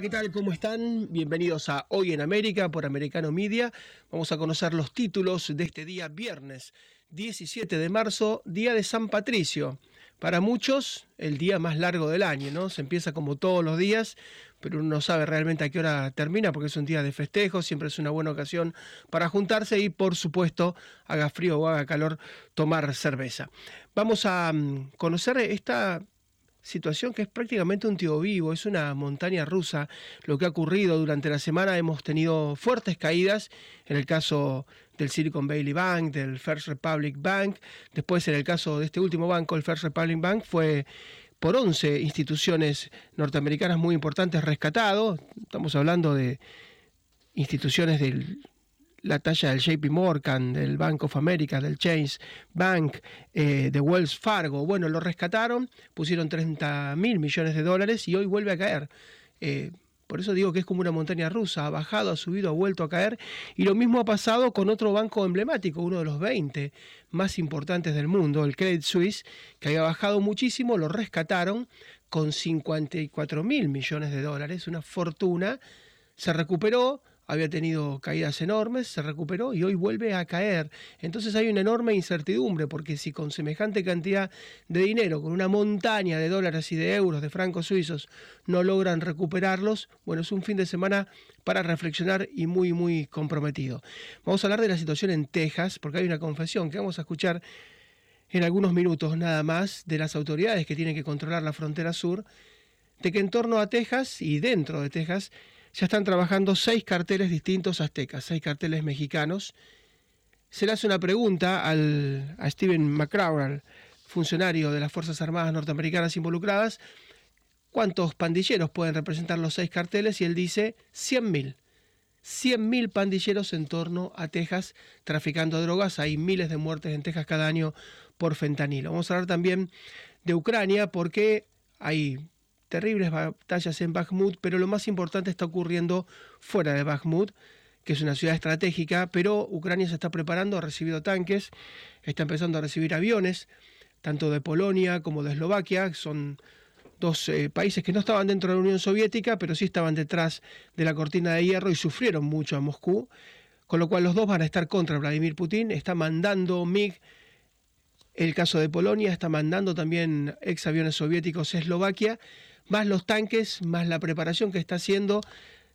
¿qué tal? ¿Cómo están? Bienvenidos a Hoy en América por Americano Media. Vamos a conocer los títulos de este día viernes 17 de marzo, día de San Patricio. Para muchos, el día más largo del año, ¿no? Se empieza como todos los días, pero uno no sabe realmente a qué hora termina porque es un día de festejo, siempre es una buena ocasión para juntarse y, por supuesto, haga frío o haga calor, tomar cerveza. Vamos a mm, conocer esta situación que es prácticamente un tío vivo, es una montaña rusa lo que ha ocurrido durante la semana. Hemos tenido fuertes caídas en el caso del Silicon Valley Bank, del First Republic Bank, después en el caso de este último banco, el First Republic Bank, fue por 11 instituciones norteamericanas muy importantes rescatado. Estamos hablando de instituciones del la talla del JP Morgan, del Bank of America, del Chase Bank, eh, de Wells Fargo. Bueno, lo rescataron, pusieron 30 mil millones de dólares y hoy vuelve a caer. Eh, por eso digo que es como una montaña rusa, ha bajado, ha subido, ha vuelto a caer. Y lo mismo ha pasado con otro banco emblemático, uno de los 20 más importantes del mundo, el Credit Suisse, que había bajado muchísimo, lo rescataron con 54 mil millones de dólares, una fortuna, se recuperó, había tenido caídas enormes, se recuperó y hoy vuelve a caer. Entonces hay una enorme incertidumbre porque si con semejante cantidad de dinero, con una montaña de dólares y de euros, de francos suizos, no logran recuperarlos, bueno, es un fin de semana para reflexionar y muy, muy comprometido. Vamos a hablar de la situación en Texas porque hay una confesión que vamos a escuchar en algunos minutos nada más de las autoridades que tienen que controlar la frontera sur, de que en torno a Texas y dentro de Texas, ya están trabajando seis carteles distintos aztecas, seis carteles mexicanos. Se le hace una pregunta al, a Steven McCrowell, funcionario de las Fuerzas Armadas norteamericanas involucradas, cuántos pandilleros pueden representar los seis carteles y él dice 100.000. 100.000 pandilleros en torno a Texas traficando drogas. Hay miles de muertes en Texas cada año por fentanilo. Vamos a hablar también de Ucrania porque hay terribles batallas en Bakhmut, pero lo más importante está ocurriendo fuera de Bakhmut, que es una ciudad estratégica, pero Ucrania se está preparando, ha recibido tanques, está empezando a recibir aviones, tanto de Polonia como de Eslovaquia, son dos eh, países que no estaban dentro de la Unión Soviética, pero sí estaban detrás de la cortina de hierro y sufrieron mucho a Moscú, con lo cual los dos van a estar contra Vladimir Putin, está mandando MiG el caso de Polonia está mandando también ex aviones soviéticos a Eslovaquia más los tanques, más la preparación que está haciendo,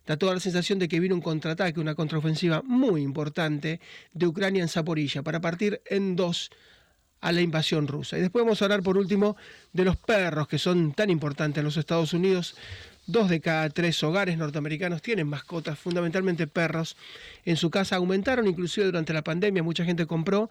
da toda la sensación de que viene un contraataque, una contraofensiva muy importante de Ucrania en Zaporilla para partir en dos a la invasión rusa. Y después vamos a hablar por último de los perros que son tan importantes en los Estados Unidos. Dos de cada tres hogares norteamericanos tienen mascotas, fundamentalmente perros. En su casa aumentaron inclusive durante la pandemia, mucha gente compró.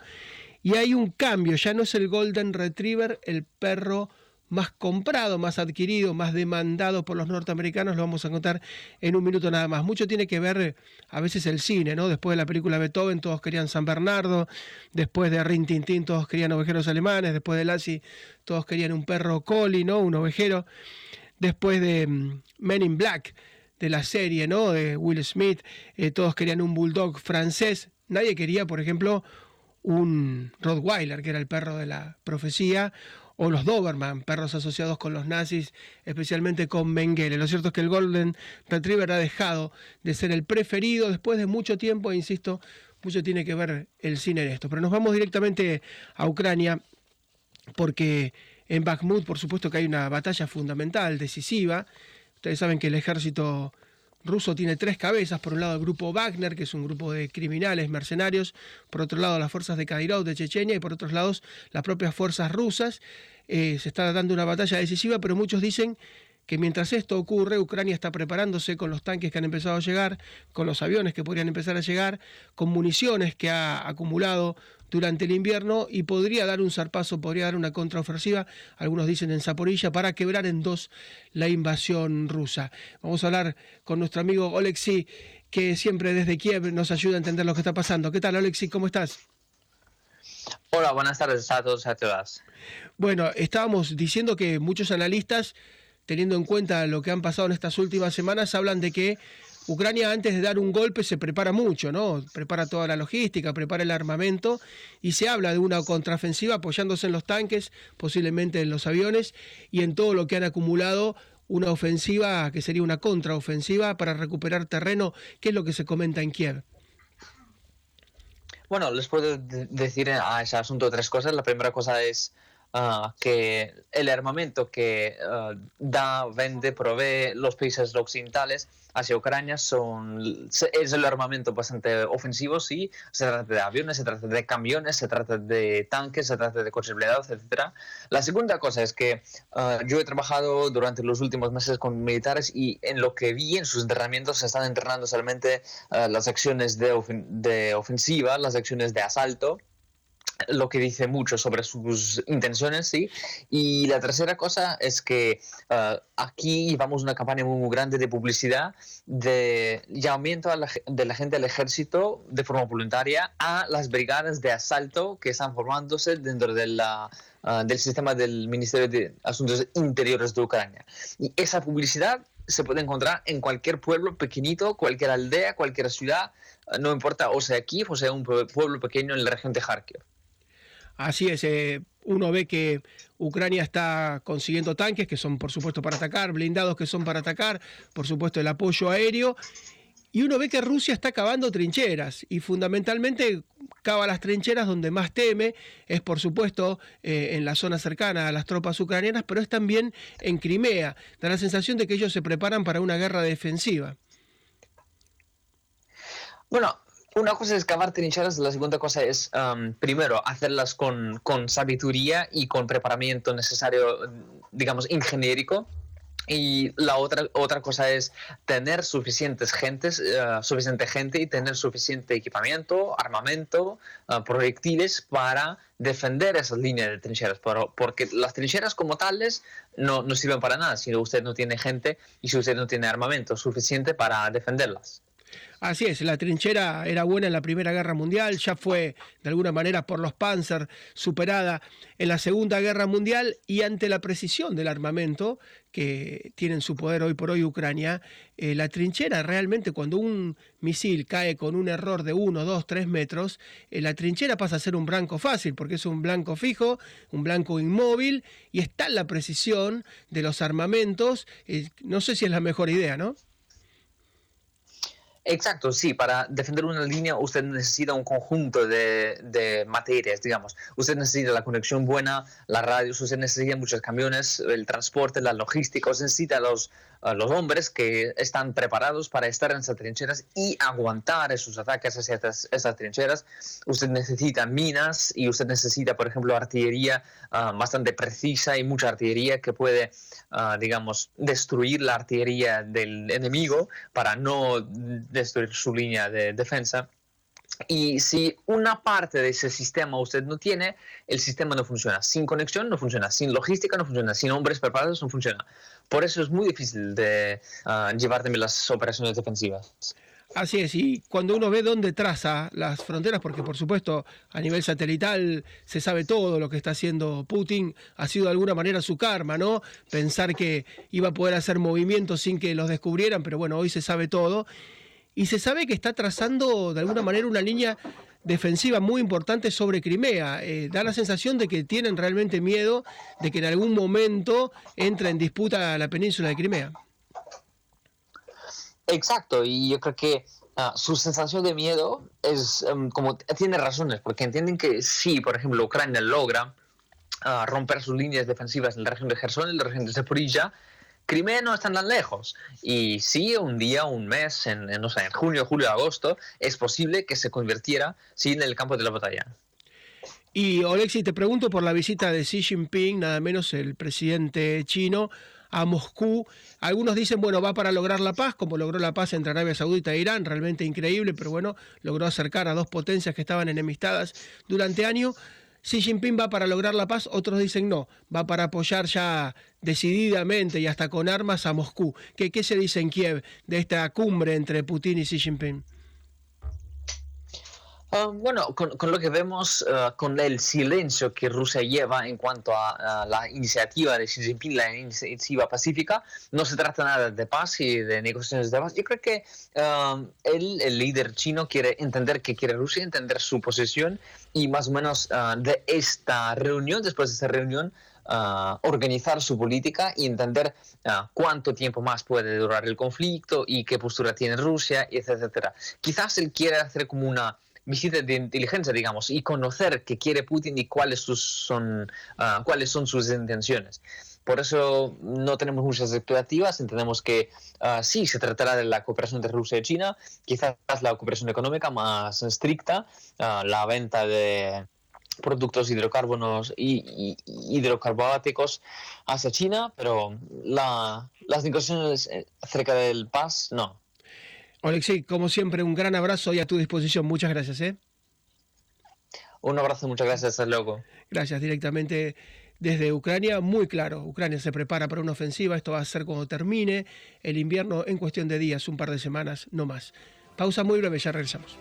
Y hay un cambio, ya no es el Golden Retriever, el perro más comprado, más adquirido, más demandado por los norteamericanos, lo vamos a contar en un minuto nada más. Mucho tiene que ver a veces el cine, ¿no? Después de la película Beethoven todos querían San Bernardo, después de Rin Tin todos querían ovejeros alemanes, después de Lassie todos querían un perro collie, ¿no? Un ovejero. Después de mm, Men in Black, de la serie, ¿no? De Will Smith, eh, todos querían un bulldog francés. Nadie quería, por ejemplo, un Rottweiler, que era el perro de la profecía, o los Doberman, perros asociados con los nazis, especialmente con Mengele. Lo cierto es que el Golden Retriever ha dejado de ser el preferido después de mucho tiempo, e insisto, mucho tiene que ver el cine en esto. Pero nos vamos directamente a Ucrania porque en Bakhmut, por supuesto que hay una batalla fundamental, decisiva. Ustedes saben que el ejército ruso tiene tres cabezas. Por un lado el grupo Wagner, que es un grupo de criminales, mercenarios. Por otro lado las fuerzas de Kadyrov de Chechenia y por otros lados las propias fuerzas rusas. Eh, se está dando una batalla decisiva, pero muchos dicen que mientras esto ocurre, Ucrania está preparándose con los tanques que han empezado a llegar, con los aviones que podrían empezar a llegar, con municiones que ha acumulado durante el invierno y podría dar un zarpazo, podría dar una contraofensiva, algunos dicen en Zaporilla, para quebrar en dos la invasión rusa. Vamos a hablar con nuestro amigo Oleksiy, que siempre desde Kiev nos ayuda a entender lo que está pasando. ¿Qué tal, Oleksiy? ¿Cómo estás? Hola, buenas tardes a todos y a todas. Bueno, estábamos diciendo que muchos analistas, teniendo en cuenta lo que han pasado en estas últimas semanas, hablan de que Ucrania antes de dar un golpe se prepara mucho, ¿no? Prepara toda la logística, prepara el armamento y se habla de una contraofensiva apoyándose en los tanques, posiblemente en los aviones y en todo lo que han acumulado una ofensiva que sería una contraofensiva para recuperar terreno. ¿Qué es lo que se comenta en Kiev? Bueno, les puedo decir a ese asunto tres cosas. La primera cosa es Ah, que el armamento que ah, da, vende, provee los países occidentales hacia Ucrania son, es el armamento bastante ofensivo, sí. Se trata de aviones, se trata de camiones, se trata de tanques, se trata de coches blindados, etc. La segunda cosa es que ah, yo he trabajado durante los últimos meses con militares y en lo que vi en sus entrenamientos se están entrenando solamente las acciones de, de ofensiva, las acciones de asalto lo que dice mucho sobre sus intenciones, sí. Y la tercera cosa es que uh, aquí llevamos una campaña muy, grande de publicidad de llamamiento a la, de la gente del ejército de forma voluntaria a las brigadas de asalto que están formándose dentro de la, uh, del sistema del Ministerio de Asuntos Interiores de Ucrania. Y esa publicidad se puede encontrar en cualquier pueblo pequeñito, cualquier aldea, cualquier ciudad, uh, no importa o sea aquí o sea un pueblo pequeño en la región de Kharkiv. Así es, eh, uno ve que Ucrania está consiguiendo tanques que son por supuesto para atacar, blindados que son para atacar, por supuesto el apoyo aéreo, y uno ve que Rusia está cavando trincheras y fundamentalmente cava las trincheras donde más teme, es por supuesto eh, en la zona cercana a las tropas ucranianas, pero es también en Crimea. Da la sensación de que ellos se preparan para una guerra defensiva. Bueno, una cosa es cavar trincheras, la segunda cosa es, um, primero, hacerlas con, con, sabiduría y con preparamiento necesario, digamos, ingeniérico. Y la otra, otra cosa es tener suficientes gentes, uh, suficiente gente y tener suficiente equipamiento, armamento, uh, proyectiles para defender esas líneas de trincheras. porque las trincheras como tales no, no sirven para nada si usted no tiene gente y si usted no tiene armamento suficiente para defenderlas. Así es, la trinchera era buena en la Primera Guerra Mundial, ya fue de alguna manera por los Panzer superada en la Segunda Guerra Mundial y ante la precisión del armamento que tiene en su poder hoy por hoy Ucrania, eh, la trinchera realmente cuando un misil cae con un error de 1, 2, 3 metros, eh, la trinchera pasa a ser un blanco fácil porque es un blanco fijo, un blanco inmóvil y está la precisión de los armamentos. Eh, no sé si es la mejor idea, ¿no? Exacto, sí, para defender una línea usted necesita un conjunto de, de, materias, digamos. Usted necesita la conexión buena, la radio, usted necesita muchos camiones, el transporte, la logística, usted necesita los, hombres que están preparados para estar en esas trincheras y aguantar esos ataques hacia esas, trincheras. Usted necesita minas y usted necesita, por ejemplo, artillería ah, bastante precisa y mucha artillería que puede, ah, digamos, destruir la artillería del enemigo para no destruir su línea de defensa. Y si una parte de ese sistema usted no tiene, el sistema no funciona. Sin conexión no funciona, sin logística no funciona, sin hombres preparados no funciona. Por eso es muy difícil de uh, llevar también las operaciones defensivas. Así es, y cuando uno ve dónde traza las fronteras, porque por supuesto a nivel satelital se sabe todo lo que está haciendo Putin, ha sido de alguna manera su karma, ¿no? Pensar que iba a poder hacer movimientos sin que los descubrieran, pero bueno, hoy se sabe todo y se sabe que está trazando de alguna manera una línea defensiva muy importante sobre Crimea. Eh, da la sensación de que tienen realmente miedo de que en algún momento entre en disputa la península de Crimea. Exacto, y yo creo que ah, su sensación de miedo es em, como tiene razones, porque entienden que si, por ejemplo, Ucrania logra ah, romper sus líneas defensivas en la región de Gerson, en la región de Zaporilla, Crimea no está tan lejos. Y sí, un día, un mes, en, no sé, en junio, julio, agosto, es posible que se convirtiera sí, en el campo de la batalla. Y Olexi, te pregunto por la visita de Xi Jinping, nada menos el presidente chino, a Moscú. Algunos dicen, bueno, va para lograr la paz, como logró la paz entre Arabia Saudita e Irán, realmente increíble, pero bueno, logró acercar a dos potencias que estaban enemistadas durante años. Xi Jinping va para lograr la paz, otros dicen no, va para apoyar ya decididamente y hasta con armas a Moscú. ¿Qué, qué se dice en Kiev de esta cumbre entre Putin y Xi Jinping? Ah, bueno, con, lo que vemos, ah, con el silencio que Rusia lleva en cuanto a, la iniciativa de Xi Jinping, la iniciativa pacífica, no se trata nada de paz y de negociaciones de paz. Yo creo que ah, el líder chino quiere entender qué quiere Rusia, entender su posición y más o menos de esta reunión, después de esta reunión, ah, organizar su política y entender ah, cuánto tiempo más puede durar el conflicto y qué postura tiene Rusia, etcétera. Quizás él quiere hacer como una visita de inteligencia, digamos, y conocer qué quiere Putin y cuáles, son, cuáles son sus intenciones. Por eso no tenemos muchas expectativas, entendemos que uh, sí se tratará de la cooperación entre Rusia y China, quizás la cooperación económica más estricta, uh, la venta de productos hidrocarbonos y, hidrocarbonáticos hacia China, pero la, las negociaciones eh, acerca del paz, no. Alexei, como siempre, un gran abrazo y a tu disposición. Muchas gracias. ¿eh? Un abrazo, muchas gracias, luego. Gracias, directamente desde Ucrania, muy claro, Ucrania se prepara para una ofensiva, esto va a ser cuando termine el invierno en cuestión de días, un par de semanas, no más. Pausa muy breve, ya regresamos.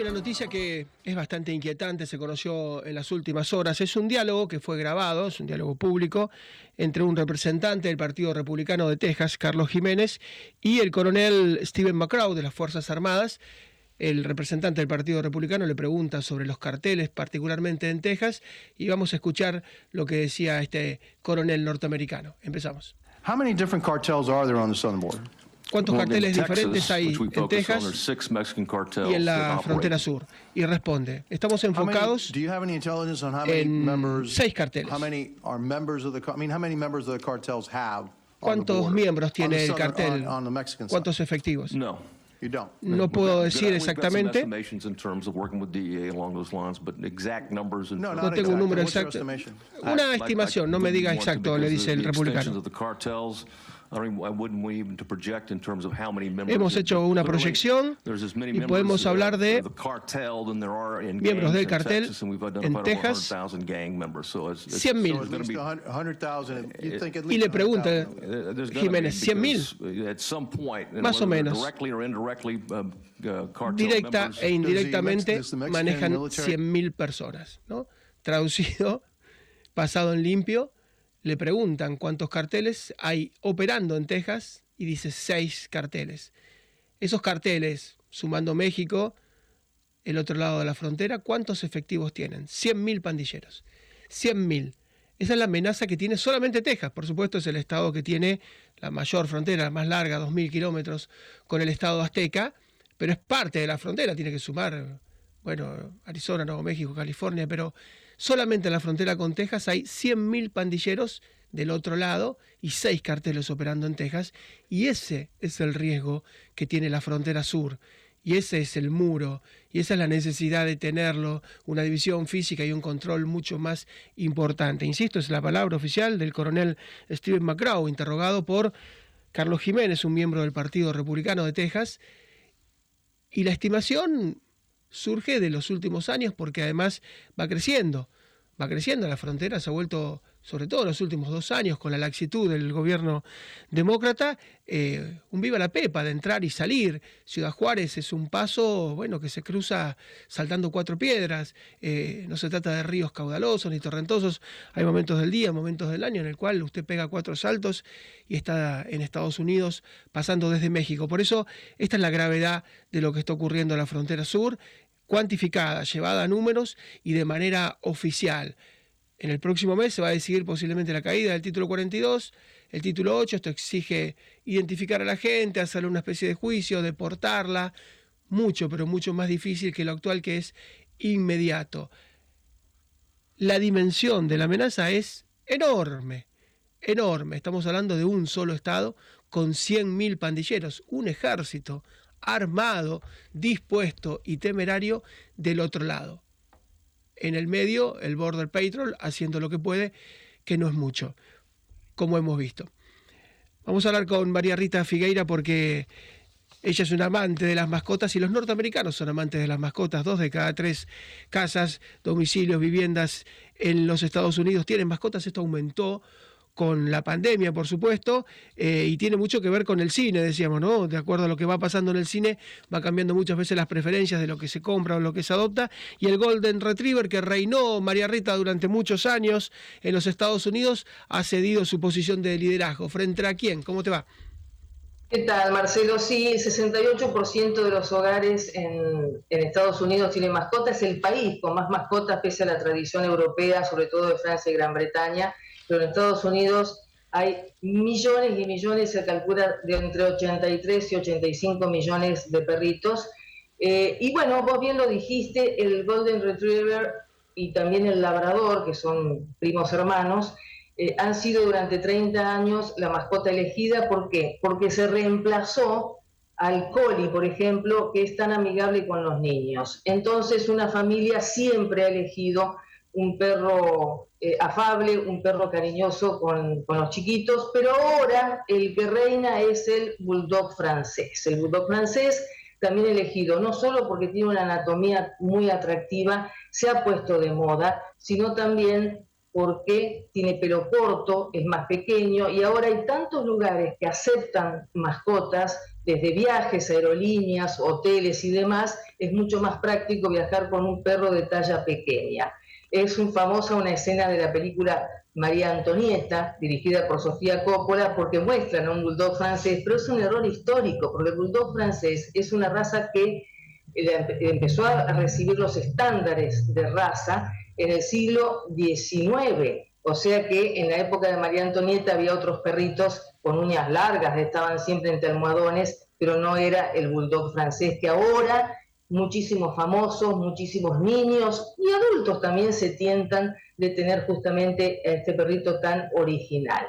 Hay una noticia que es bastante inquietante, se conoció en las últimas horas. Es un diálogo que fue grabado, es un diálogo público, entre un representante del Partido Republicano de Texas, Carlos Jiménez, y el coronel Steven McCraw de las Fuerzas Armadas. El representante del Partido Republicano le pregunta sobre los carteles, particularmente en Texas, y vamos a escuchar lo que decía este coronel norteamericano. Empezamos. How many different cartels are there on the southern border? ¿Cuántos carteles diferentes hay en Texas y en la frontera sur? Y responde, estamos enfocados en seis carteles. ¿Cuántos miembros tiene el cartel? ¿Cuántos efectivos? No puedo decir exactamente. No tengo un número exacto. Una estimación, no me diga exacto, le dice el republicano. Hemos hecho una proyección y podemos hablar de miembros del cartel en Texas, 100.000. Y le pregunta Jiménez, ¿100.000? Más o menos. Directa e indirectamente manejan 100.000 personas. ¿no? Traducido, pasado en limpio, le preguntan cuántos carteles hay operando en Texas y dice seis carteles. Esos carteles, sumando México, el otro lado de la frontera, ¿cuántos efectivos tienen? 100.000 pandilleros. 100.000. Esa es la amenaza que tiene solamente Texas. Por supuesto, es el estado que tiene la mayor frontera, la más larga, 2.000 kilómetros, con el estado azteca, pero es parte de la frontera. Tiene que sumar, bueno, Arizona, Nuevo México, California, pero Solamente en la frontera con Texas hay 100.000 pandilleros del otro lado y seis carteles operando en Texas. Y ese es el riesgo que tiene la frontera sur. Y ese es el muro, y esa es la necesidad de tenerlo, una división física y un control mucho más importante. Insisto, es la palabra oficial del coronel Steven McGraw, interrogado por Carlos Jiménez, un miembro del Partido Republicano de Texas. Y la estimación surge de los últimos años porque además va creciendo, va creciendo, la frontera se ha vuelto, sobre todo en los últimos dos años, con la laxitud del gobierno demócrata, eh, un viva la pepa de entrar y salir. Ciudad Juárez es un paso, bueno, que se cruza saltando cuatro piedras, eh, no se trata de ríos caudalosos ni torrentosos, hay momentos del día, momentos del año en el cual usted pega cuatro saltos y está en Estados Unidos pasando desde México. Por eso, esta es la gravedad de lo que está ocurriendo en la frontera sur cuantificada, llevada a números y de manera oficial. En el próximo mes se va a decidir posiblemente la caída del título 42, el título 8, esto exige identificar a la gente, hacerle una especie de juicio, deportarla, mucho, pero mucho más difícil que lo actual que es inmediato. La dimensión de la amenaza es enorme, enorme. Estamos hablando de un solo Estado con 100.000 pandilleros, un ejército armado, dispuesto y temerario del otro lado. En el medio, el Border Patrol haciendo lo que puede, que no es mucho, como hemos visto. Vamos a hablar con María Rita Figueira porque ella es una amante de las mascotas y los norteamericanos son amantes de las mascotas. Dos de cada tres casas, domicilios, viviendas en los Estados Unidos tienen mascotas. Esto aumentó con la pandemia, por supuesto, eh, y tiene mucho que ver con el cine, decíamos, ¿no? De acuerdo a lo que va pasando en el cine, va cambiando muchas veces las preferencias de lo que se compra o lo que se adopta, y el Golden Retriever, que reinó María Rita durante muchos años en los Estados Unidos, ha cedido su posición de liderazgo. ¿Frente a quién? ¿Cómo te va? ¿Qué tal, Marcelo? Sí, el 68% de los hogares en, Estados Unidos tienen mascotas. Es el país con más mascotas, pese a la tradición europea, sobre todo de Francia y Gran Bretaña. Pero en Estados Unidos hay millones y millones, se calcula de entre 83 y 85 millones de perritos. Eh, y bueno, vos bien lo dijiste, el Golden Retriever y también el Labrador, que son primos hermanos, eh, han sido durante 30 años la mascota elegida. ¿Por qué? Porque se reemplazó al coli, por ejemplo, que es tan amigable con los niños. Entonces una familia siempre ha elegido un perro eh, afable, un perro cariñoso con, con, los chiquitos, pero ahora el que reina es el bulldog francés. El bulldog francés también elegido no solo porque tiene una anatomía muy atractiva, se ha puesto de moda, sino también porque tiene pelo corto, es más pequeño y ahora hay tantos lugares que aceptan mascotas, desde viajes, aerolíneas, hoteles y demás, es mucho más práctico viajar con un perro de talla pequeña. Es un famosa una escena de la película María Antonieta, dirigida por Sofía Coppola, porque muestran a un bulldog francés, pero es un error histórico, porque el bulldog francés es una raza que eh, empezó a recibir los estándares de raza en el siglo XIX. O sea que en la época de María Antonieta había otros perritos con uñas largas, estaban siempre entre almohadones, pero no era el bulldog francés que ahora muchísimos famosos, muchísimos niños y adultos también se tientan de tener justamente este perrito tan original.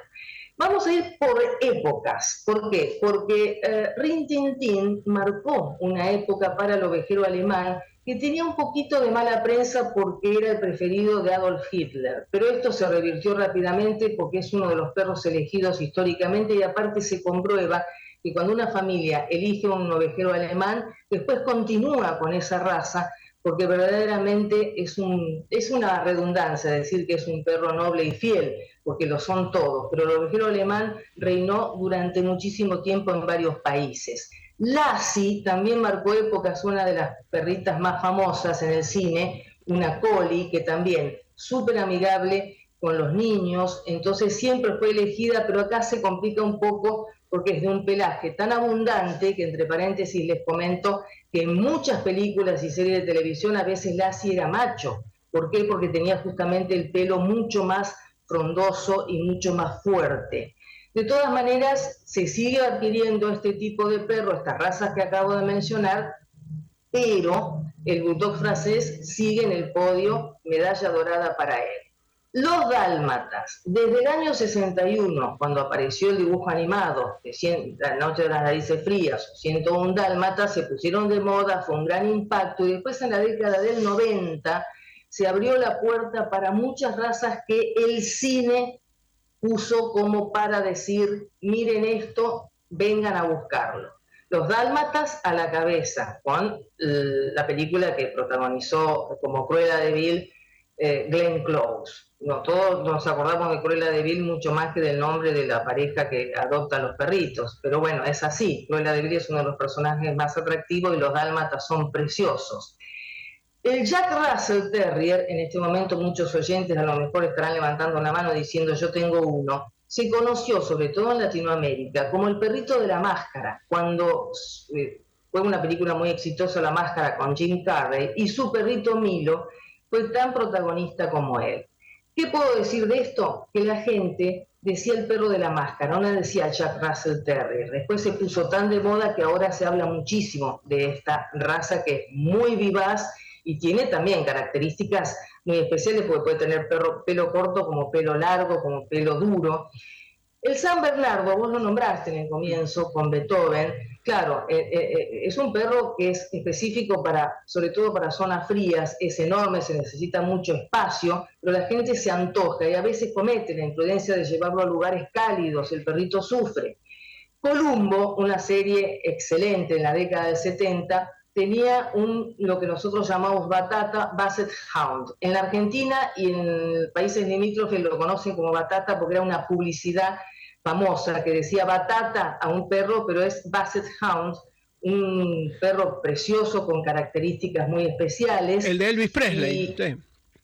Vamos a ir por épocas. ¿Por qué? Porque eh, Rin Tin marcó una época para el ovejero alemán que tenía un poquito de mala prensa porque era el preferido de Adolf Hitler, pero esto se revirtió rápidamente porque es uno de los perros elegidos históricamente y aparte se comprueba que cuando una familia elige un ovejero alemán, después continúa con esa raza porque verdaderamente es, un, es una redundancia decir que es un perro noble y fiel, porque lo son todos, pero el ovejero alemán reinó durante muchísimo tiempo en varios países. Lassie también marcó épocas, una de las perritas más famosas en el cine, una Collie, que también súper amigable con los niños, entonces siempre fue elegida, pero acá se complica un poco porque es de un pelaje tan abundante que entre paréntesis les comento que en muchas películas y series de televisión a veces Lassie era macho. ¿Por qué? Porque tenía justamente el pelo mucho más frondoso y mucho más fuerte. De todas maneras, se sigue adquiriendo este tipo de perro, estas razas que acabo de mencionar, pero el bulldog francés sigue en el podio, medalla dorada para él. Los dálmatas, desde el año 61, cuando apareció el dibujo animado de La Noche de las Narices Frías, 101 dálmatas, se pusieron de moda, fue un gran impacto, y después en la década del 90 se abrió la puerta para muchas razas que el cine puso como para decir, miren esto, vengan a buscarlo. Los Dálmatas a la cabeza, con la película que protagonizó como Cruella de Vil eh, Glenn Close. No, todos nos acordamos de Cruella de Vil mucho más que del nombre de la pareja que adopta a los perritos, pero bueno, es así. Cruella de Vil es uno de los personajes más atractivos y los Dálmatas son preciosos. El Jack Russell Terrier, en este momento muchos oyentes a lo mejor estarán levantando la mano diciendo yo tengo uno, se conoció sobre todo en Latinoamérica como el perrito de la máscara, cuando eh, fue una película muy exitosa La Máscara con Jim Carrey y su perrito Milo fue tan protagonista como él. ¿Qué puedo decir de esto? Que la gente decía el perro de la máscara, no le decía Jack Russell Terrier. Después se puso tan de moda que ahora se habla muchísimo de esta raza que es muy vivaz y tiene también características muy especiales porque puede tener pelo corto como pelo largo, como pelo duro. El San Bernardo, vos lo nombraste en el comienzo con Beethoven, claro, eh, eh, eh, es un perro que es específico para, sobre todo para zonas frías, es enorme, se necesita mucho espacio, pero la gente se antoja y a veces comete la imprudencia de llevarlo a lugares cálidos, el perrito sufre. Columbo, una serie excelente en la década del 70, tenía un, lo que nosotros llamamos batata Basset Hound. En la Argentina y en países limítrofes lo conocen como batata porque era una publicidad famosa que decía batata a un perro, pero es Basset Hound, un perro precioso con características muy especiales. El de Elvis Presley.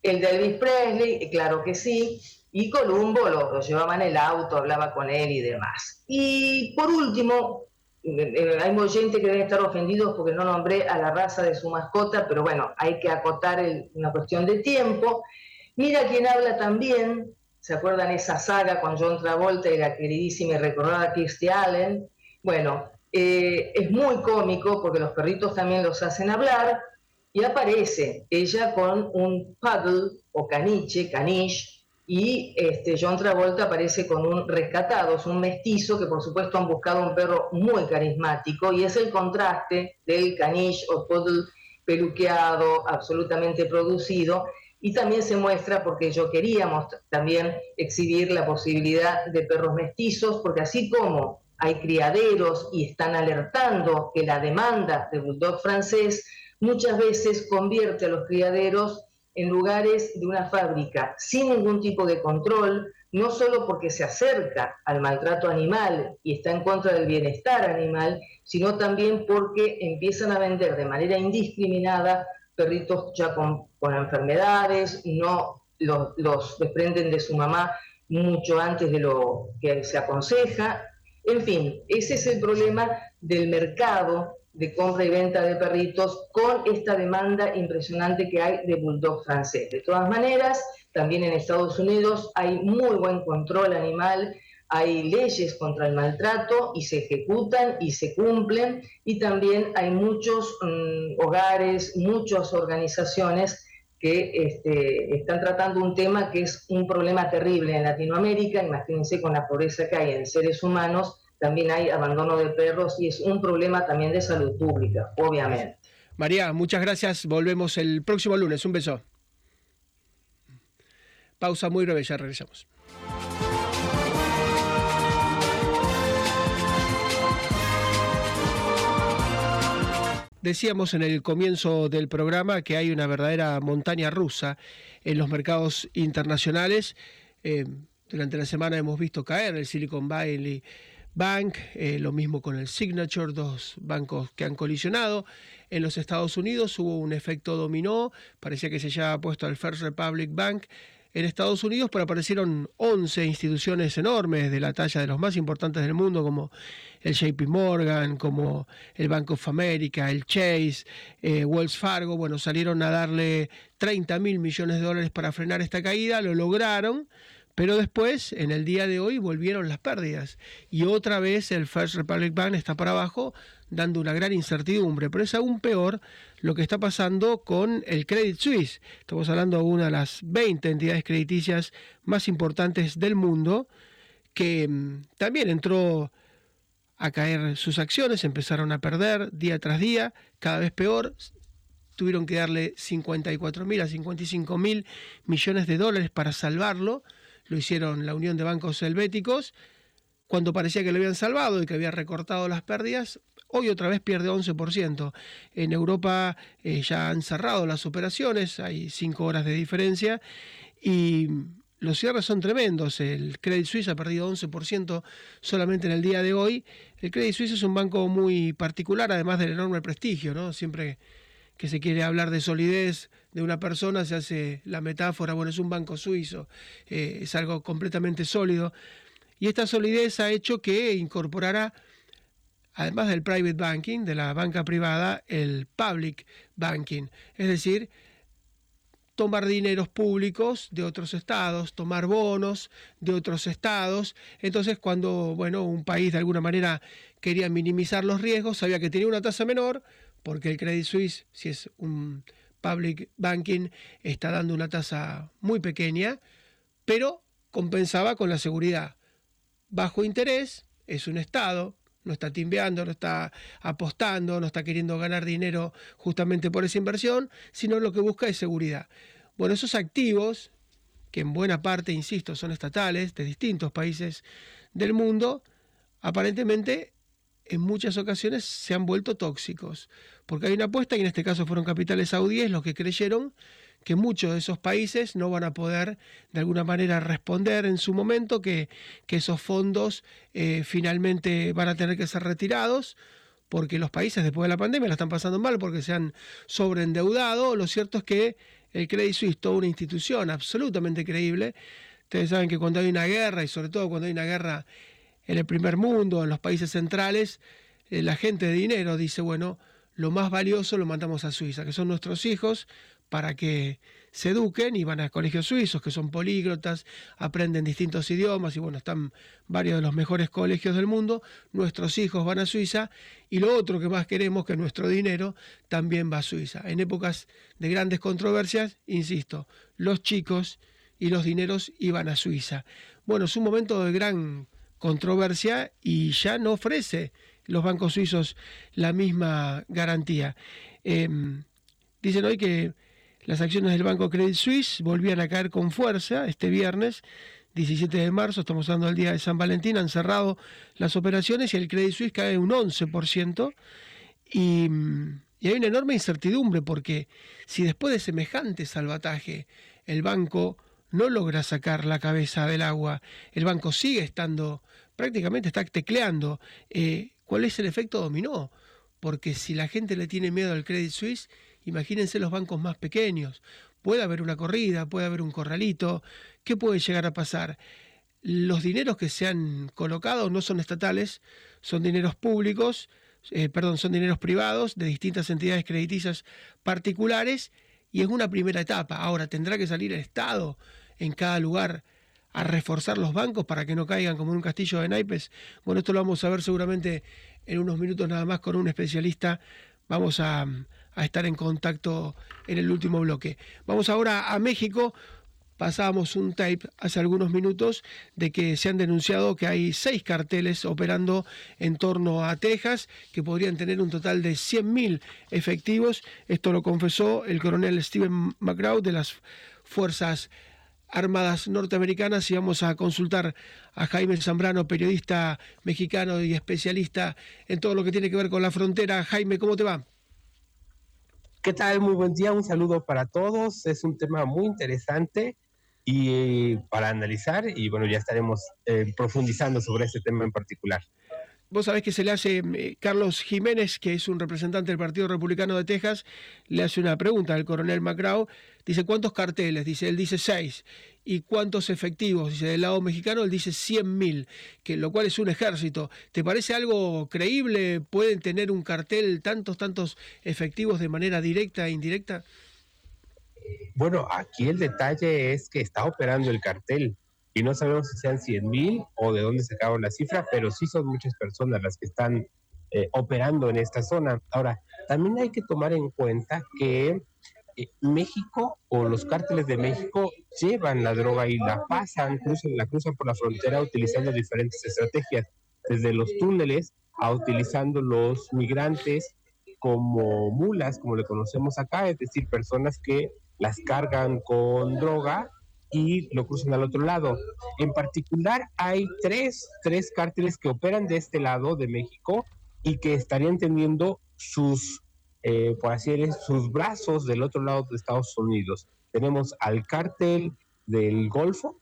El de Elvis Presley, claro que sí. Y Columbo lo, lo llevaba en el auto, hablaba con él y demás. Y por último, hay gente que debe estar ofendidos porque no nombré a la raza de su mascota, pero bueno, hay que acotar una cuestión de tiempo. Mira quién habla también, ¿se acuerdan esa saga con John Travolta y la queridísima y recordada Kirstie Allen? Bueno, eh, es muy cómico porque los perritos también los hacen hablar y aparece ella con un paddle o caniche, caniche, y este, John Travolta aparece con un rescatado, es un mestizo que por supuesto han buscado un perro muy carismático y es el contraste del caniche o poodle peluqueado, absolutamente producido, y también se muestra porque yo queríamos también exhibir la posibilidad de perros mestizos, porque así como hay criaderos y están alertando que la demanda de bulldog francés muchas veces convierte a los criaderos en lugares de una fábrica sin ningún tipo de control, no solo porque se acerca al maltrato animal y está en contra del bienestar animal, sino también porque empiezan a vender de manera indiscriminada perritos ya con, enfermedades, no los, los desprenden de su mamá mucho antes de lo que se aconseja. En fin, ese es el problema del mercado de compra y venta de perritos con esta demanda impresionante que hay de bulldog francés. De todas maneras, también en Estados Unidos hay muy buen control animal, hay leyes contra el maltrato y se ejecutan y se cumplen y también hay muchos mm, hogares, muchas organizaciones que este, están tratando un tema que es un problema terrible en Latinoamérica, imagínense con la pobreza que hay en seres humanos, también hay abandono de perros y es un problema también de salud pública, obviamente. María, muchas gracias. Volvemos el próximo lunes. Un beso. Pausa muy breve, ya regresamos. Decíamos en el comienzo del programa que hay una verdadera montaña rusa en los mercados internacionales. Eh, durante la semana hemos visto caer el Silicon Valley Bank, eh, lo mismo con el Signature, dos bancos que han colisionado. En los Estados Unidos hubo un efecto dominó, parecía que se había puesto al First Republic Bank. En Estados Unidos pero aparecieron 11 instituciones enormes de la talla de los más importantes del mundo, como el JP Morgan, como el Bank of America, el Chase, eh, Wells Fargo. Bueno, salieron a darle 30 mil millones de dólares para frenar esta caída, lo lograron pero después, en el día de hoy, volvieron las pérdidas. Y otra vez el First Republic Bank está para abajo, dando una gran incertidumbre. Pero es aún peor lo que está pasando con el Credit Suisse. Estamos hablando de una de las 20 entidades crediticias más importantes del mundo, que mm, también entró a caer sus acciones, empezaron a perder día tras día, cada vez peor, tuvieron que darle 54 mil a 55 mil millones de dólares para salvarlo lo hicieron la Unión de Bancos Helvéticos, cuando parecía que lo habían salvado y que había recortado las pérdidas, hoy otra vez pierde 11%. En Europa eh, ya han cerrado las operaciones, hay cinco horas de diferencia y los cierres son tremendos. El Credit Suisse ha perdido 11% solamente en el día de hoy. El Credit Suisse es un banco muy particular, además del enorme prestigio, ¿no? Siempre que se quiere hablar de solidez de una persona, se hace la metáfora, bueno, es un banco suizo, eh, es algo completamente sólido. Y esta solidez ha hecho que incorporara, además del private banking, de la banca privada, el public banking, es decir, tomar dineros públicos de otros estados, tomar bonos de otros estados. Entonces, cuando bueno, un país de alguna manera quería minimizar los riesgos, sabía que tenía una tasa menor, porque el Credit Suisse, si es un public banking, está dando una tasa muy pequeña, pero compensaba con la seguridad. Bajo interés, es un Estado, no está timbeando, no está apostando, no está queriendo ganar dinero justamente por esa inversión, sino lo que busca es seguridad. Bueno, esos activos, que en buena parte, insisto, son estatales de distintos países del mundo, aparentemente en muchas ocasiones se han vuelto tóxicos, porque hay una apuesta, y en este caso fueron capitales saudíes los que creyeron que muchos de esos países no van a poder de alguna manera responder en su momento, que, que esos fondos eh, finalmente van a tener que ser retirados, porque los países después de la pandemia la están pasando mal porque se han sobreendeudado. Lo cierto es que el Credit Suisse, toda una institución absolutamente creíble, ustedes saben que cuando hay una guerra, y sobre todo cuando hay una guerra en el primer mundo, en los países centrales, eh, la gente de dinero dice, bueno, lo más valioso lo mandamos a Suiza, que son nuestros hijos, para que se eduquen y van a colegios suizos que son políglotas, aprenden distintos idiomas y bueno, están varios de los mejores colegios del mundo. Nuestros hijos van a Suiza y lo otro que más queremos que nuestro dinero también va a Suiza. En épocas de grandes controversias, insisto, los chicos y los dineros iban a Suiza. Bueno, es un momento de gran controversia y ya no ofrece los bancos suizos la misma garantía. Em, dicen hoy que las acciones del Banco Credit Suisse volvían a caer con fuerza este viernes. 17 de marzo, estamos hablando del día de San Valentín, han cerrado las operaciones y el Credit Suisse cae un 11%. Y, y hay una enorme incertidumbre porque si después de semejante salvataje el banco no logra sacar la cabeza del agua, el banco sigue estando, prácticamente está tecleando, eh, ¿cuál es el efecto dominó? Porque si la gente le tiene miedo al Credit Suisse, Imagínense los bancos más pequeños. Puede haber una corrida, puede haber un corralito. ¿Qué puede llegar a pasar? Los dineros que se han colocado no son estatales, son dineros públicos, eh, perdón, son dineros privados de distintas entidades crediticias particulares y es una primera etapa. Ahora tendrá que salir el Estado en cada lugar a reforzar los bancos para que no caigan como en un castillo de naipes. Bueno, esto lo vamos a ver seguramente en unos minutos nada más con un especialista. Vamos a, a estar en contacto en el último bloque. Vamos ahora a México. Pasábamos un tape hace algunos minutos de que se han denunciado que hay seis carteles operando en torno a Texas que podrían tener un total de 100.000 efectivos. Esto lo confesó el coronel Steven McGraw de las Fuerzas Armadas norteamericanas y vamos a consultar a Jaime Zambrano, periodista mexicano y especialista en todo lo que tiene que ver con la frontera. Jaime, ¿cómo te va? ¿Qué tal? Muy buen día, un saludo para todos. Es un tema muy interesante y para analizar y bueno, ya estaremos eh, profundizando sobre este tema en particular. Vos sabés que se le hace, eh, Carlos Jiménez, que es un representante del Partido Republicano de Texas, le hace una pregunta al coronel McGraw. Dice, ¿cuántos carteles? Dice, él dice seis. ¿Y cuántos efectivos? Dice, del lado mexicano él dice 100.000, que lo cual es un ejército. ¿Te parece algo creíble? ¿Pueden tener un cartel tantos, tantos efectivos de manera directa e indirecta? Bueno, aquí el detalle es que está operando el cartel y no sabemos si sean 100 mil o de dónde sacaron la cifra, pero sí son muchas personas las que están eh, operando en esta zona. Ahora, también hay que tomar en cuenta que eh, México o los cárteles de México llevan la droga y la pasan, cruzan, la cruzan por la frontera utilizando diferentes estrategias, desde los túneles a utilizando los migrantes como mulas, como le conocemos acá, es decir, personas que las cargan con droga y lo cruzan al otro lado. En particular, hay tres, tres cárteles que operan de este lado de México y que estarían teniendo sus, eh, por así decirlo, sus brazos del otro lado de Estados Unidos. Tenemos al cártel del Golfo,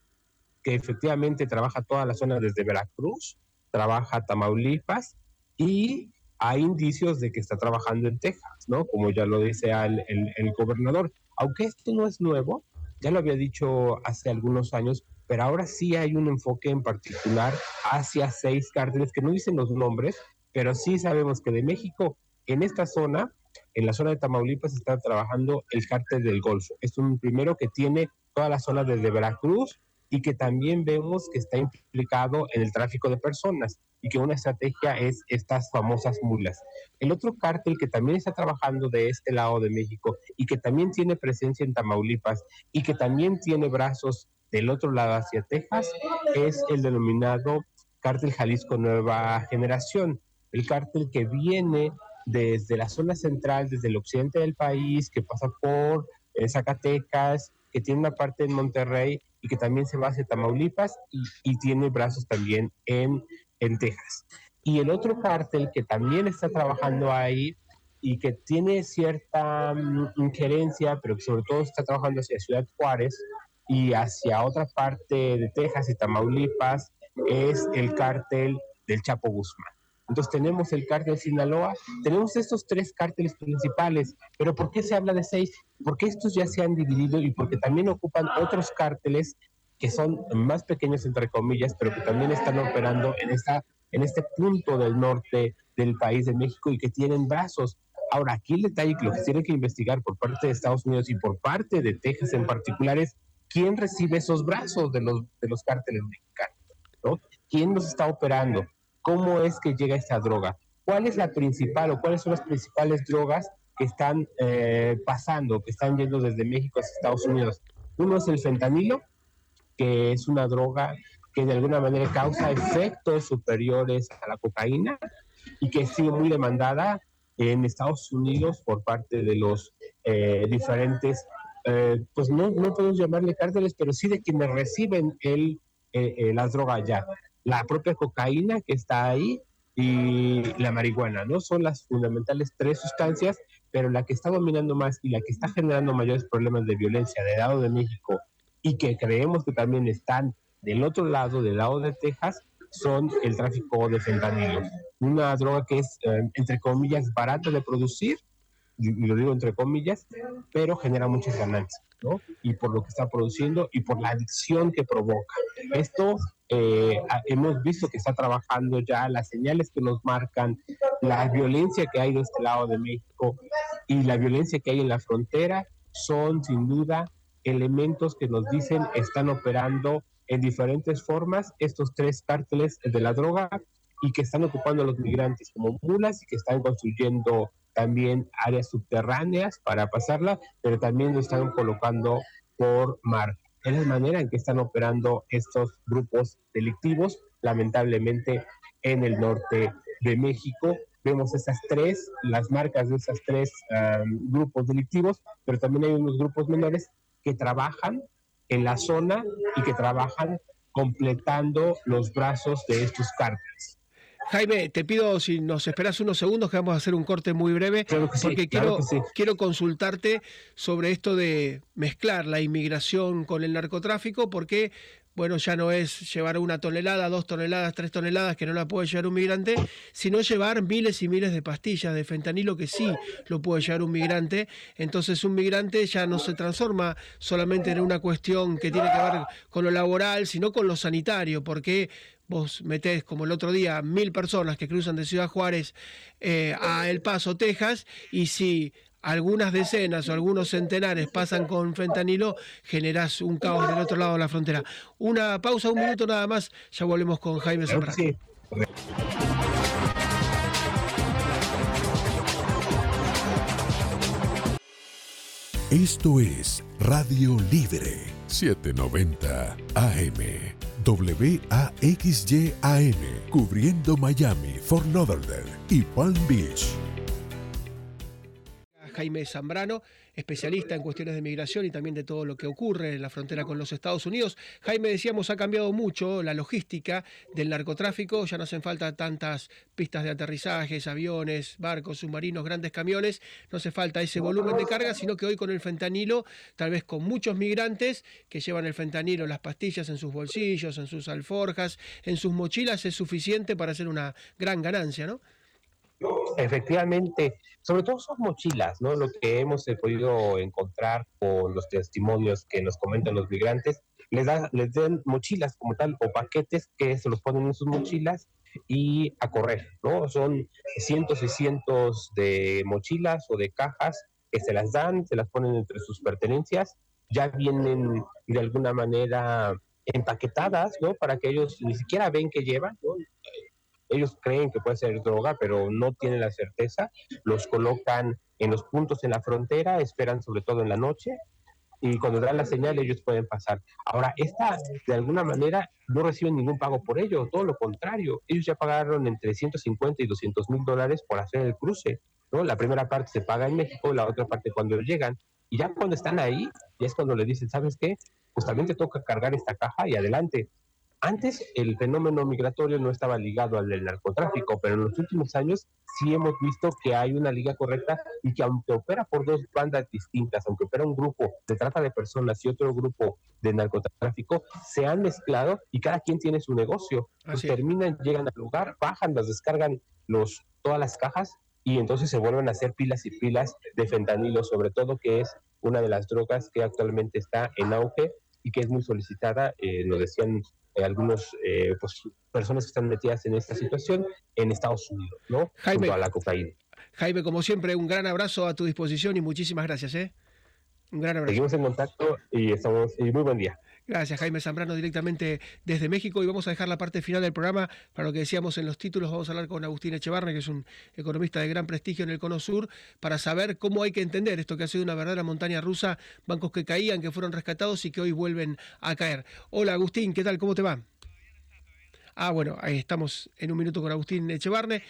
que efectivamente trabaja toda la zona desde Veracruz, trabaja Tamaulipas y hay indicios de que está trabajando en Texas, ¿no? Como ya lo dice el, el gobernador. Aunque esto no es nuevo, ya lo había dicho hace algunos años, pero ahora sí hay un enfoque en particular hacia seis cárteles que no dicen los nombres, pero sí sabemos que de México, en esta zona, en la zona de Tamaulipas, está trabajando el cártel del Golfo. Es un primero que tiene toda la zona desde Veracruz y que también vemos que está implicado en el tráfico de personas y que una estrategia es estas famosas mulas. El otro cártel que también está trabajando de este lado de México y que también tiene presencia en Tamaulipas y que también tiene brazos del otro lado hacia Texas es el denominado cártel Jalisco Nueva Generación, el cártel que viene desde la zona central, desde el occidente del país, que pasa por eh, Zacatecas, que tiene una parte en Monterrey y que también se va hacia Tamaulipas y, y tiene brazos también en en Texas. Y el otro cártel que también está trabajando ahí y que tiene cierta mm, injerencia, pero que sobre todo está trabajando hacia Ciudad Juárez y hacia otra parte de Texas y Tamaulipas, es el cártel del Chapo Guzmán. Entonces tenemos el cártel Sinaloa, tenemos estos tres cárteles principales, pero ¿por qué se habla de seis? Porque estos ya se han dividido y porque también ocupan otros cárteles que son más pequeños, entre comillas, pero que también están operando en esta en este punto del norte del país de México y que tienen brazos. Ahora, aquí el detalle que lo que tiene que investigar por parte de Estados Unidos y por parte de Texas en particular es quién recibe esos brazos de los, de los cárteles mexicanos, ¿no? ¿Quién los está operando? ¿Cómo es que llega esta droga? ¿Cuál es la principal o cuáles son las principales drogas que están eh, pasando, que están yendo desde México hacia Estados Unidos? Uno es el fentanilo, que es una droga que de alguna manera causa efectos superiores a la cocaína y que sigue muy demandada en Estados Unidos por parte de los eh, diferentes, eh, pues no, no podemos llamarle cárteles, pero sí de quienes reciben el, eh, las drogas ya. La propia cocaína que está ahí y la marihuana, ¿no? Son las fundamentales tres sustancias, pero la que está dominando más y la que está generando mayores problemas de violencia del lado de México y que creemos que también están del otro lado, del lado de Texas, son el tráfico de fentanilo. Una droga que es, eh, entre comillas, barata de producir, y lo digo entre comillas, pero genera muchas ganancias, ¿no? Y por lo que está produciendo y por la adicción que provoca. Esto eh, hemos visto que está trabajando ya las señales que nos marcan, la violencia que hay de este lado de México y la violencia que hay en la frontera son sin duda elementos que nos dicen están operando en diferentes formas estos tres cárteles de la droga y que están ocupando a los migrantes como mulas y que están construyendo también áreas subterráneas para pasarla, pero también lo están colocando por mar. Es la manera en que están operando estos grupos delictivos, lamentablemente en el norte de México. Vemos esas tres, las marcas de esos tres grupos delictivos, pero también hay unos grupos menores que trabajan en la zona y que trabajan completando los brazos de estos cárteles. Jaime, te pido si nos esperas unos segundos que vamos a hacer un corte muy breve, porque quiero, quiero consultarte sobre esto de mezclar la inmigración con el narcotráfico, porque bueno, ya no es llevar una tonelada, dos toneladas, tres toneladas que no la puede llevar un migrante, sino llevar miles y miles de pastillas de fentanilo que sí lo puede llevar un migrante. Entonces un migrante ya no se transforma solamente en una cuestión que tiene que ver con lo laboral, sino con lo sanitario, porque vos metés como el otro día mil personas que cruzan de Ciudad Juárez eh, a El Paso, Texas, y si algunas decenas o algunos centenares pasan con fentanilo, generás un caos del otro lado de la frontera. Una pausa, un minuto nada más, ya volvemos con Jaime Zambrano. Esto es Radio Libre 790 AM. WAXY-AM, cubriendo Miami, Fort Lauderdale y Palm Beach. Jaime Zambrano, especialista en cuestiones de migración y también de todo lo que ocurre en la frontera con los Estados Unidos. Jaime, decíamos, ha cambiado mucho la logística del narcotráfico, ya no hacen falta tantas pistas de aterrizajes, aviones, barcos, submarinos, grandes camiones, no hace falta ese volumen de carga, sino que hoy con el fentanilo, tal vez con muchos migrantes que llevan el fentanilo, las pastillas en sus bolsillos, en sus alforjas, en sus mochilas, es suficiente para hacer una gran ganancia, ¿no? Efectivamente, sobre todo son mochilas, ¿no? Lo que hemos eh, podido encontrar con los testimonios que nos comentan los migrantes, les, da, les dan mochilas como tal o paquetes que se los ponen en sus mochilas y a correr, ¿no? Son cientos y cientos de mochilas o de cajas que se las dan, se las ponen entre sus pertenencias, ya vienen de alguna manera empaquetadas, ¿no? Para que ellos ni siquiera ven que llevan, ¿no? Ellos creen que puede ser droga, pero no tienen la certeza, los colocan en los puntos en la frontera, esperan sobre todo en la noche, y cuando dan la señal ellos pueden pasar. Ahora, esta de alguna manera no reciben ningún pago por ello, todo lo contrario, ellos ya pagaron entre 150 y 200 mil dólares por hacer el cruce, ¿no? La primera parte se paga en México, la otra parte cuando llegan, y ya cuando están ahí, ya es cuando le dicen, ¿sabes qué? Pues también te toca cargar esta caja y adelante. Antes el fenómeno migratorio no estaba ligado al del narcotráfico, pero en los últimos años sí hemos visto que hay una liga correcta y que aunque opera por dos bandas distintas, aunque opera un grupo de trata de personas y otro grupo de narcotráfico, se han mezclado y cada quien tiene su negocio. Pues terminan, llegan al lugar, bajan, las descargan los, todas las cajas y entonces se vuelven a hacer pilas y pilas de fentanilo, sobre todo que es una de las drogas que actualmente está en auge y que es muy solicitada, eh, lo decían eh, algunos pues, personas que están metidas en esta situación en Estados Unidos, ¿no? Jaime, Junto a la cocaína. Jaime, como siempre, un gran abrazo a tu disposición y muchísimas gracias, ¿eh? Un gran abrazo. Seguimos en contacto y estamos y muy buen día. Gracias, Jaime Zambrano, directamente desde México. Y vamos a dejar la parte final del programa para lo que decíamos en los títulos. Vamos a hablar con Agustín Echevarne, que es un economista de gran prestigio en el Cono Sur, para saber cómo hay que entender esto que ha sido una verdadera montaña rusa, bancos que caían, que fueron rescatados y que hoy vuelven a caer. Hola, Agustín, ¿qué tal? ¿Cómo te va? Ah, bueno, ahí estamos en un minuto con Agustín Echevarne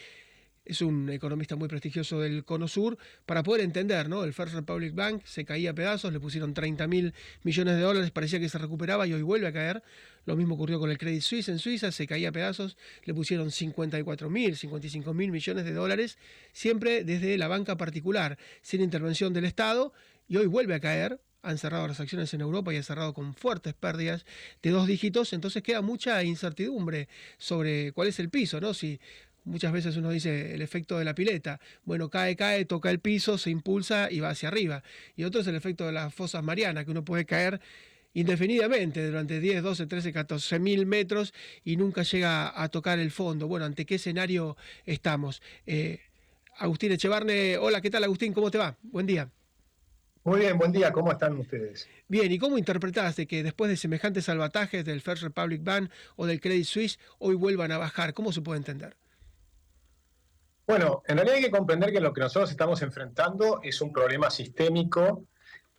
es un economista muy prestigioso del Cono Sur, para poder entender, ¿no? El First Republic Bank se caía a pedazos, le pusieron 30 mil millones de dólares, parecía que se recuperaba y hoy vuelve a caer. Lo mismo ocurrió con el Credit Suisse en Suiza, se caía a pedazos, le pusieron 54 mil, 55 mil millones de dólares, siempre desde la banca particular, sin intervención del Estado, y hoy vuelve a caer, han cerrado las acciones en Europa y han cerrado con fuertes pérdidas de dos dígitos, entonces queda mucha incertidumbre sobre cuál es el piso, ¿no? Si muchas veces uno dice el efecto de la pileta. Bueno, cae, cae, toca el piso, se impulsa y va hacia arriba. Y otro es el efecto de las fosas marianas, que uno puede caer indefinidamente durante 10, 12, 13, 14 mil metros y nunca llega a tocar el fondo. Bueno, ¿ante qué escenario estamos? Eh, Agustín Echevarne, hola, ¿qué tal Agustín? ¿Cómo te va? Buen día. Muy bien, buen día, ¿cómo están ustedes? Bien, ¿y cómo interpretaste que después de semejantes salvatajes del First Republic Bank o del Credit Suisse hoy vuelvan a bajar? ¿Cómo se puede entender? Bueno, en realidad hay que comprender que lo que nosotros estamos enfrentando es un problema sistémico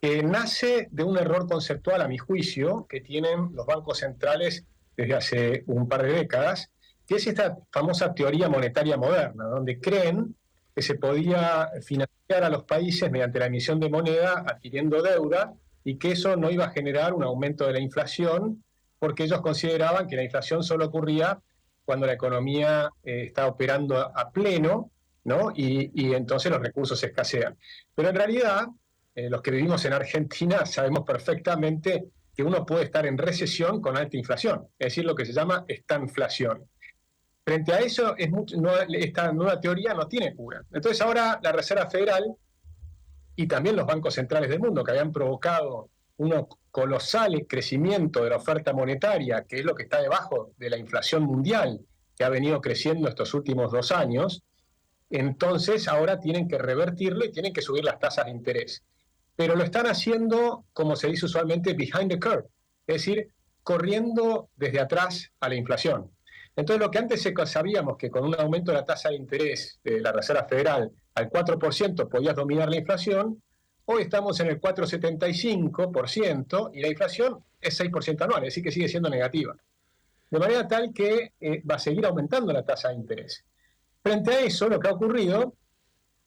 que nace de un error conceptual, a mi juicio, que tienen los bancos centrales desde hace un par de décadas, que es esta famosa teoría monetaria moderna, donde creen que se podía financiar a los países mediante la emisión de moneda adquiriendo deuda y que eso no iba a generar un aumento de la inflación, porque ellos consideraban que la inflación solo ocurría cuando la economía eh, está operando a, pleno, ¿no? Y, entonces los recursos escasean. Pero en realidad, eh, los que vivimos en Argentina sabemos perfectamente que uno puede estar en recesión con alta inflación, es decir, lo que se llama estanflación. Frente a eso, es esta nueva teoría no tiene cura. Entonces ahora la Reserva Federal y también los bancos centrales del mundo que habían provocado un colosal crecimiento de la oferta monetaria, que es lo que está debajo de la inflación mundial, que ha venido creciendo estos últimos dos años, entonces ahora tienen que revertirlo y tienen que subir las tasas de interés. Pero lo están haciendo, como se dice usualmente, behind the curve, es decir, corriendo desde atrás a la inflación. Entonces, lo que antes sabíamos que con un aumento de la tasa de interés de la Reserva Federal al 4% podías dominar la inflación, Hoy estamos en el 4,75% y la inflación es 6% anual, es decir, que sigue siendo negativa. De manera tal que eh, va a seguir aumentando la tasa de interés. Frente a eso, lo que ha ocurrido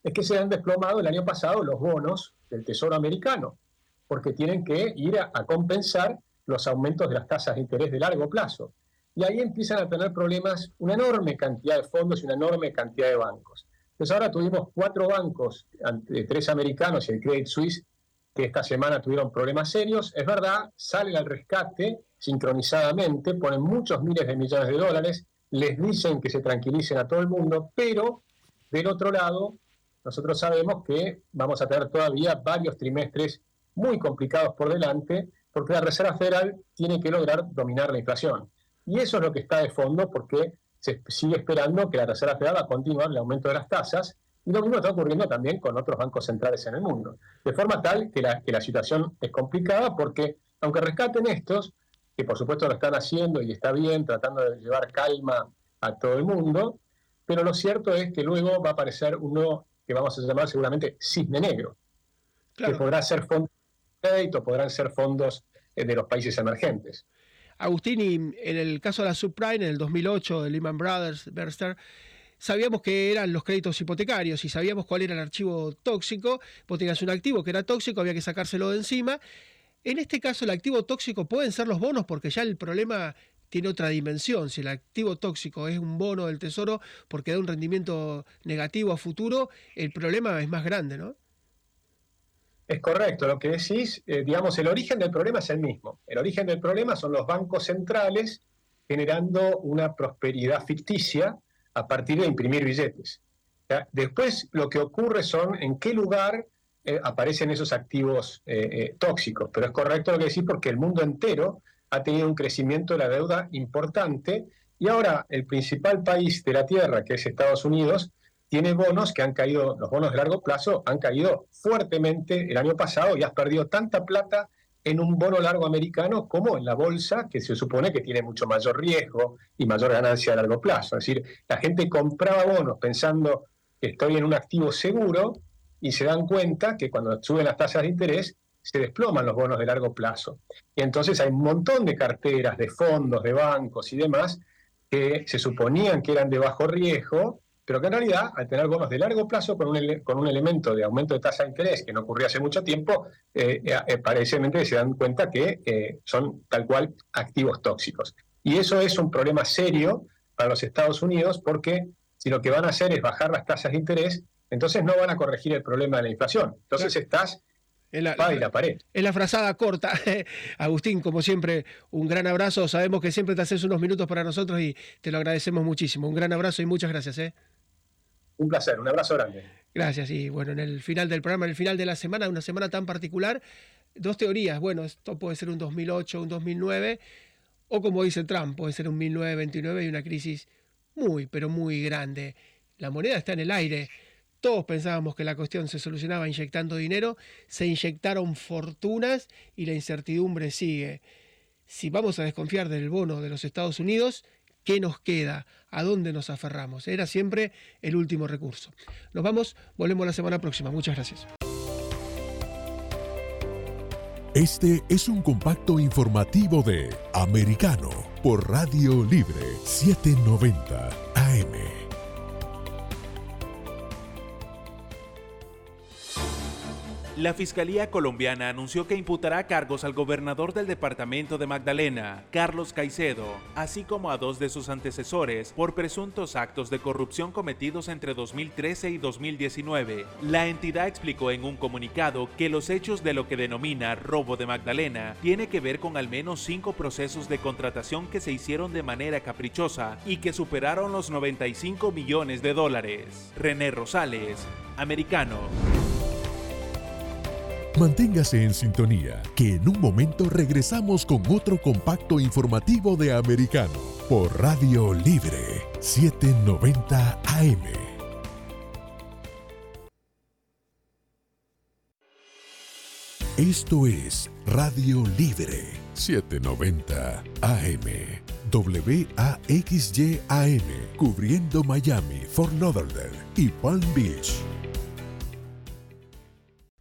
es que se han desplomado el año pasado los bonos del Tesoro americano, porque tienen que ir a, a compensar los aumentos de las tasas de interés de largo plazo. Y ahí empiezan a tener problemas una enorme cantidad de fondos y una enorme cantidad de bancos. Entonces ahora tuvimos cuatro bancos, tres americanos y el Credit Suisse, que esta semana tuvieron problemas serios. Es verdad, salen al rescate sincronizadamente, ponen muchos miles de millones de dólares, les dicen que se tranquilicen a todo el mundo, pero del otro lado, nosotros sabemos que vamos a tener todavía varios trimestres muy complicados por delante, porque la Reserva Federal tiene que lograr dominar la inflación. Y eso es lo que está de fondo, porque se sigue esperando que la Reserva Federal continuar el aumento de las tasas, y lo mismo está ocurriendo también con otros bancos centrales en el mundo. De forma tal que la, que la situación es complicada porque, aunque rescaten estos, que por supuesto lo están haciendo y está bien, tratando de llevar calma a todo el mundo, pero lo cierto es que luego va a aparecer uno que vamos a llamar seguramente cisne negro, que podrá ser fondos de crédito, podrán ser fondos eh, de los países emergentes. Agustín, y en el caso de la subprime, en el 2008, de Lehman Brothers, Berster, sabíamos que eran los créditos hipotecarios y sabíamos cuál era el archivo tóxico. Vos tenías un activo que era tóxico, había que sacárselo de encima. En este caso, el activo tóxico pueden ser los bonos porque ya el problema tiene otra dimensión. Si el activo tóxico es un bono del tesoro porque da un rendimiento negativo a futuro, el problema es más grande, ¿no? Es correcto, lo que decís, eh, digamos, el origen del problema es el mismo. El origen del problema son los bancos centrales generando una prosperidad ficticia a partir de imprimir billetes. Después lo que ocurre son en qué lugar eh, aparecen esos activos eh, tóxicos. Pero es correcto lo que decís porque el mundo entero ha tenido un crecimiento de la deuda importante y ahora el principal país de la Tierra, que es Estados Unidos, tiene bonos que han caído, los bonos de largo plazo han caído fuertemente el año pasado y has perdido tanta plata en un bono largo americano como en la bolsa, que se supone que tiene mucho mayor riesgo y mayor ganancia a largo plazo. Es decir, la gente compraba bonos pensando que estoy en un activo seguro y se dan cuenta que cuando suben las tasas de interés se desploman los bonos de largo plazo. Y entonces hay un montón de carteras, de fondos, de bancos y demás que se suponían que eran de bajo riesgo, pero que en realidad, al tener bonos de largo plazo con un, con un elemento de aumento de tasa de interés que no ocurría hace mucho tiempo, eh, eh se dan cuenta que eh, son tal cual activos tóxicos. Y eso es un problema serio para los Estados Unidos porque si lo que van a hacer es bajar las tasas de interés, entonces no van a corregir el problema de la inflación. Entonces estás en la, la, pared. En la frazada corta. Agustín, como siempre, un gran abrazo. Sabemos que siempre te haces unos minutos para nosotros y te lo agradecemos muchísimo. Un gran abrazo y muchas gracias. ¿eh? Un placer, un abrazo grande. Gracias. Y bueno, en el final del programa, en el final de la semana, una semana tan particular, dos teorías. Bueno, esto puede ser un 2008, un 2009, o como dice Trump, puede ser un 1929 y una crisis muy, pero muy grande. La moneda está en el aire. Todos pensábamos que la cuestión se solucionaba inyectando dinero, se inyectaron fortunas y la incertidumbre sigue. Si vamos a desconfiar del bono de los Estados Unidos, ¿Qué nos queda? ¿A dónde nos aferramos? Era siempre el último recurso. Nos vamos, volvemos la semana próxima. Muchas gracias. Este es un compacto informativo de Americano por Radio Libre 790 AM. La Fiscalía colombiana anunció que imputará cargos al gobernador del departamento de Magdalena, Carlos Caicedo, así como a dos de sus antecesores por presuntos actos de corrupción cometidos entre 2013 y 2019. La entidad explicó en un comunicado que los hechos de lo que denomina robo de Magdalena tiene que ver con al menos cinco procesos de contratación que se hicieron de manera caprichosa y que superaron los 95 millones de dólares. René Rosales, americano. Manténgase en sintonía, que en un momento regresamos con otro compacto informativo de Americano por Radio Libre 790 AM. Esto es Radio Libre 790 AM. WAXYAM, cubriendo Miami, Fort Lauderdale y Palm Beach.